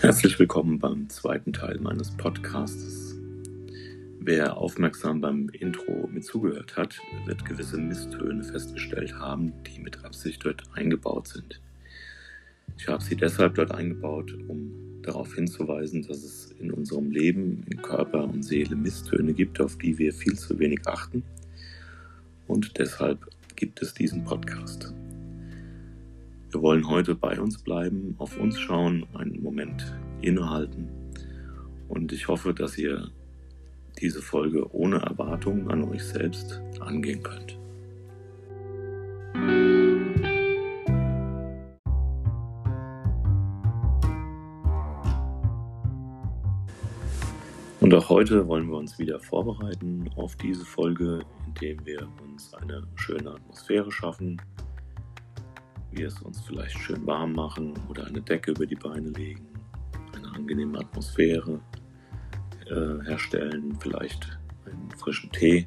Herzlich willkommen beim zweiten Teil meines Podcasts. Wer aufmerksam beim Intro mit zugehört hat, wird gewisse Misstöne festgestellt haben, die mit Absicht dort eingebaut sind. Ich habe sie deshalb dort eingebaut, um darauf hinzuweisen, dass es in unserem Leben, in Körper und Seele Misstöne gibt, auf die wir viel zu wenig achten. Und deshalb gibt es diesen Podcast. Wir wollen heute bei uns bleiben, auf uns schauen, einen Moment innehalten. Und ich hoffe, dass ihr diese Folge ohne Erwartungen an euch selbst angehen könnt. Und auch heute wollen wir uns wieder vorbereiten auf diese Folge, indem wir uns eine schöne Atmosphäre schaffen, wir es uns vielleicht schön warm machen oder eine Decke über die Beine legen, eine angenehme Atmosphäre äh, herstellen, vielleicht einen frischen Tee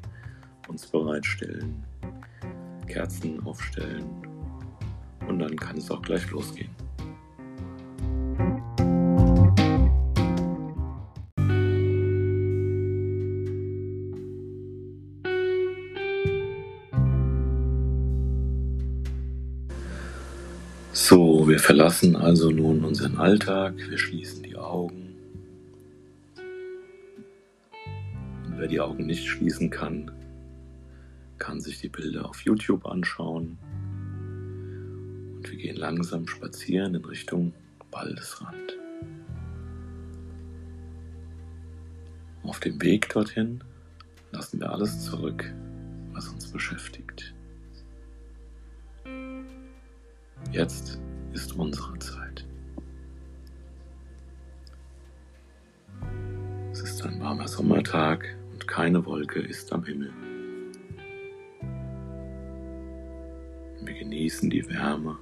uns bereitstellen, Kerzen aufstellen und dann kann es auch gleich losgehen. Wir verlassen also nun unseren Alltag, wir schließen die Augen. Und wer die Augen nicht schließen kann, kann sich die Bilder auf YouTube anschauen. Und wir gehen langsam spazieren in Richtung Waldesrand. Auf dem Weg dorthin lassen wir alles zurück, was uns beschäftigt. Jetzt ist unsere Zeit. Es ist ein warmer Sommertag und keine Wolke ist am Himmel. Wir genießen die Wärme,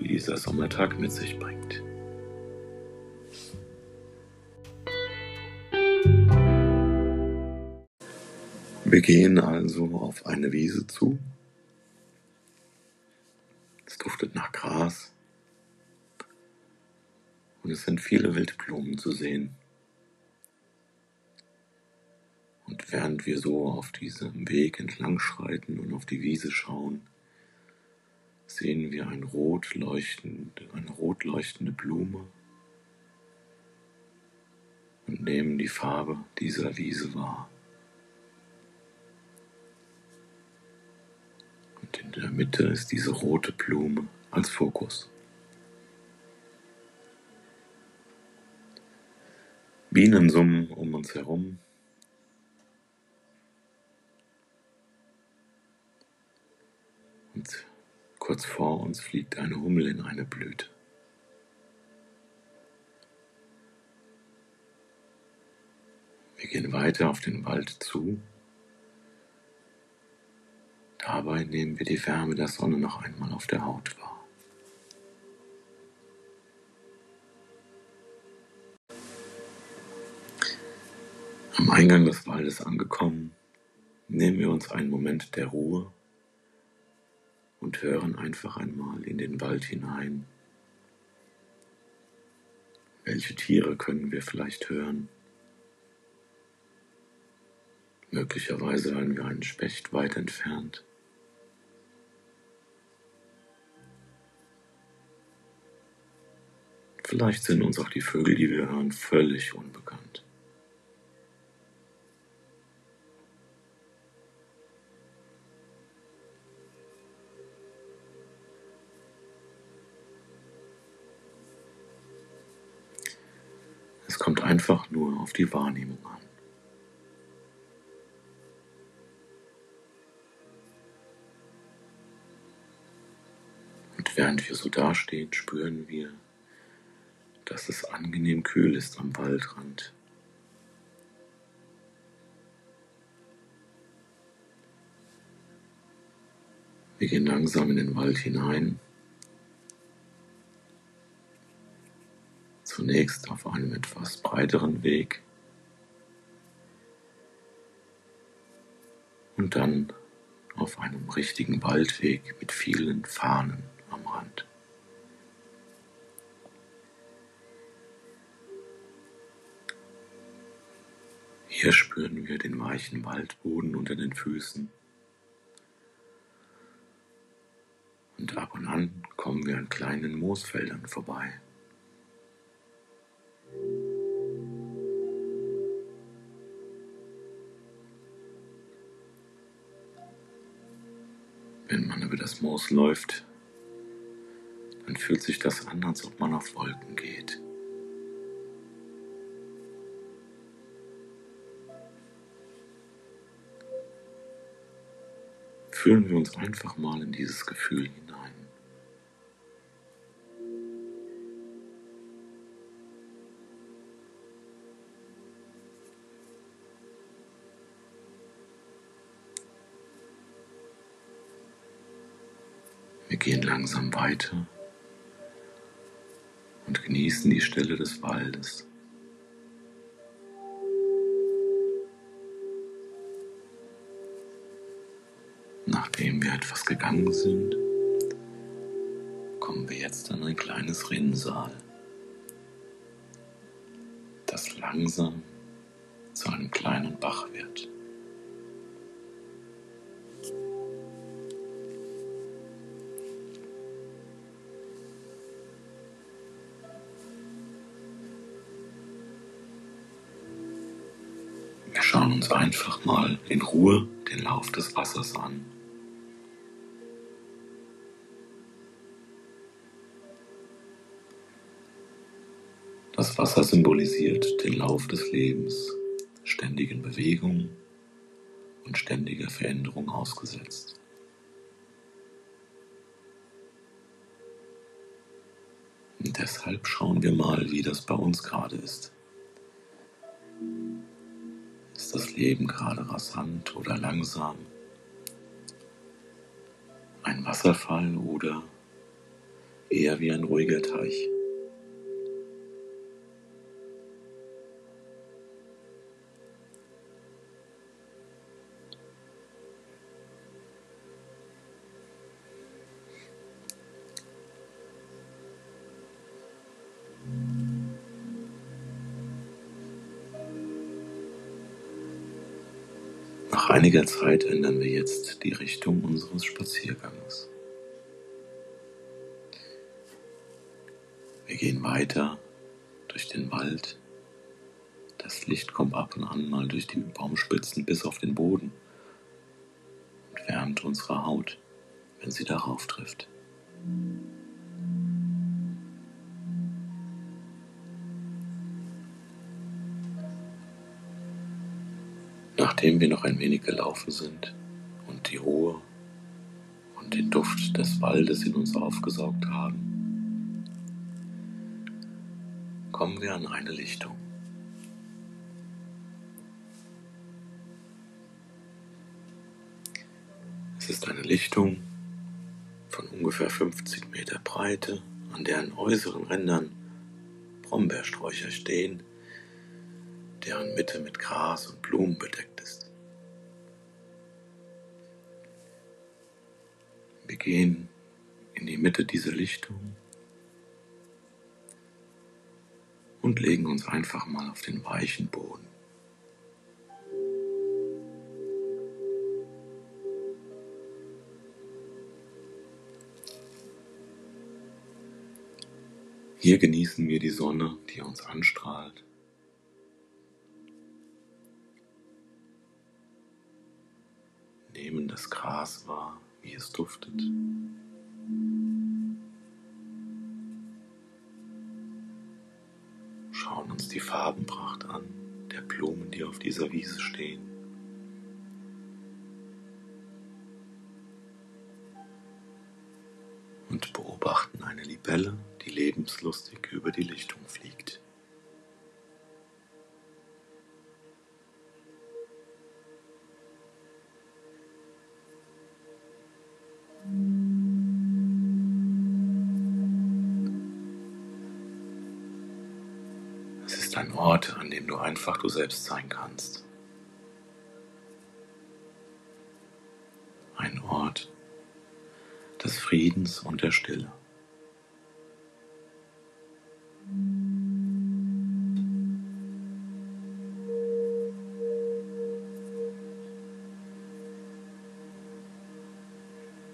die dieser Sommertag mit sich bringt. Wir gehen also auf eine Wiese zu es duftet nach Gras. Und es sind viele Wildblumen zu sehen. Und während wir so auf diesem Weg entlang schreiten und auf die Wiese schauen, sehen wir ein rot leuchtende, eine rot leuchtende Blume und nehmen die Farbe dieser Wiese wahr. In der Mitte ist diese rote Blume als Fokus. Bienen summen um uns herum. Und kurz vor uns fliegt eine Hummel in eine Blüte. Wir gehen weiter auf den Wald zu Dabei nehmen wir die Wärme der Sonne noch einmal auf der Haut wahr. Am Eingang des Waldes angekommen, nehmen wir uns einen Moment der Ruhe und hören einfach einmal in den Wald hinein. Welche Tiere können wir vielleicht hören? Möglicherweise hören wir einen Specht weit entfernt. Vielleicht sind uns auch die Vögel, die wir hören, völlig unbekannt. Es kommt einfach nur auf die Wahrnehmung an. Und während wir so dastehen, spüren wir, dass es angenehm kühl ist am Waldrand. Wir gehen langsam in den Wald hinein. Zunächst auf einem etwas breiteren Weg und dann auf einem richtigen Waldweg mit vielen Fahnen am Rand. Hier spüren wir den weichen Waldboden unter den Füßen. Und ab und an kommen wir an kleinen Moosfeldern vorbei. Wenn man über das Moos läuft, dann fühlt sich das an, als ob man auf Wolken geht. Fühlen wir uns einfach mal in dieses Gefühl hinein. Wir gehen langsam weiter und genießen die Stille des Waldes. Nachdem wir etwas gegangen sind, kommen wir jetzt an ein kleines Rinnsal, das langsam zu einem kleinen Bach wird. schauen uns einfach mal in Ruhe den Lauf des Wassers an. Das Wasser symbolisiert den Lauf des Lebens, ständigen Bewegung und ständiger Veränderung ausgesetzt. Und deshalb schauen wir mal, wie das bei uns gerade ist. Ist das Leben gerade rasant oder langsam? Ein Wasserfall oder eher wie ein ruhiger Teich? Einiger Zeit ändern wir jetzt die Richtung unseres Spaziergangs. Wir gehen weiter durch den Wald. Das Licht kommt ab und an mal durch die Baumspitzen bis auf den Boden und wärmt unsere Haut, wenn sie darauf trifft. Nachdem wir noch ein wenig gelaufen sind und die Ruhe und den Duft des Waldes in uns aufgesaugt haben, kommen wir an eine Lichtung. Es ist eine Lichtung von ungefähr 50 Meter Breite, an deren äußeren Rändern Brombeersträucher stehen, deren Mitte mit Gras und Blumen bedeckt Wir gehen in die Mitte dieser Lichtung und legen uns einfach mal auf den weichen Boden. Hier genießen wir die Sonne, die uns anstrahlt. Nehmen das Gras wahr, wie es duftet. Schauen uns die Farbenpracht an, der Blumen, die auf dieser Wiese stehen. Und beobachten eine Libelle, die lebenslustig über die Lichtung fliegt. Ort, an dem du einfach du selbst sein kannst. Ein Ort des Friedens und der Stille.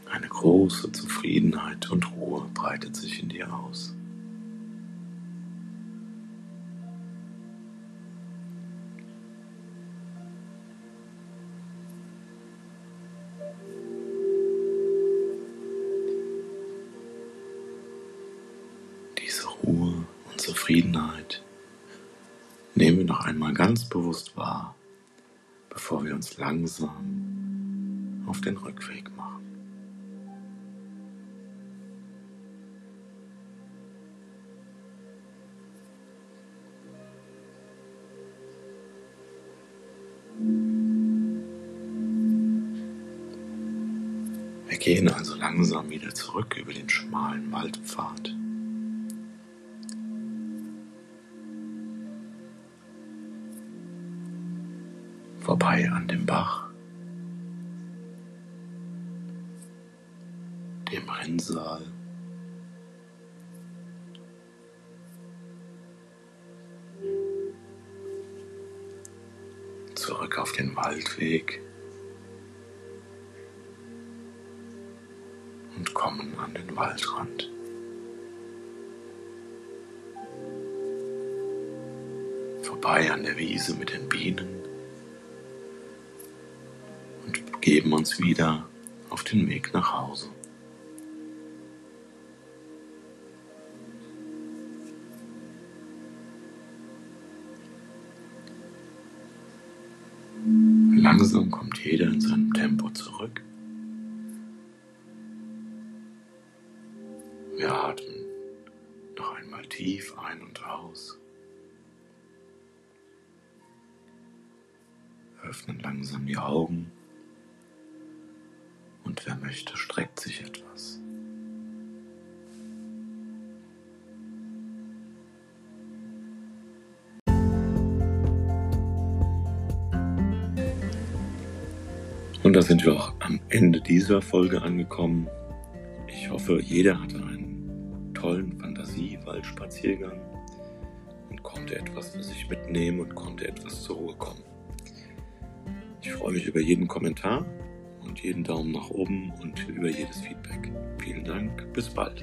Eine große Zufriedenheit und Ruhe breitet sich in dir aus. Zufriedenheit nehmen wir noch einmal ganz bewusst wahr, bevor wir uns langsam auf den Rückweg machen. Wir gehen also langsam wieder zurück über den schmalen Waldpfad. Vorbei an dem Bach, dem Rinnsal, zurück auf den Waldweg. und kommen an den Waldrand. Vorbei an der Wiese mit den Bienen begeben uns wieder auf den Weg nach Hause. Langsam kommt jeder in seinem Tempo zurück. Wir atmen noch einmal tief ein und aus. Öffnen langsam die Augen und wer möchte, streckt sich etwas. Und da sind wir auch am Ende dieser Folge angekommen. Ich hoffe, jeder hatte einen tollen Fantasiewaldspaziergang und konnte etwas für sich mitnehmen und konnte etwas zur Ruhe kommen. Ich freue mich über jeden Kommentar und jeden Daumen nach oben und über jedes Feedback. Vielen Dank, bis bald.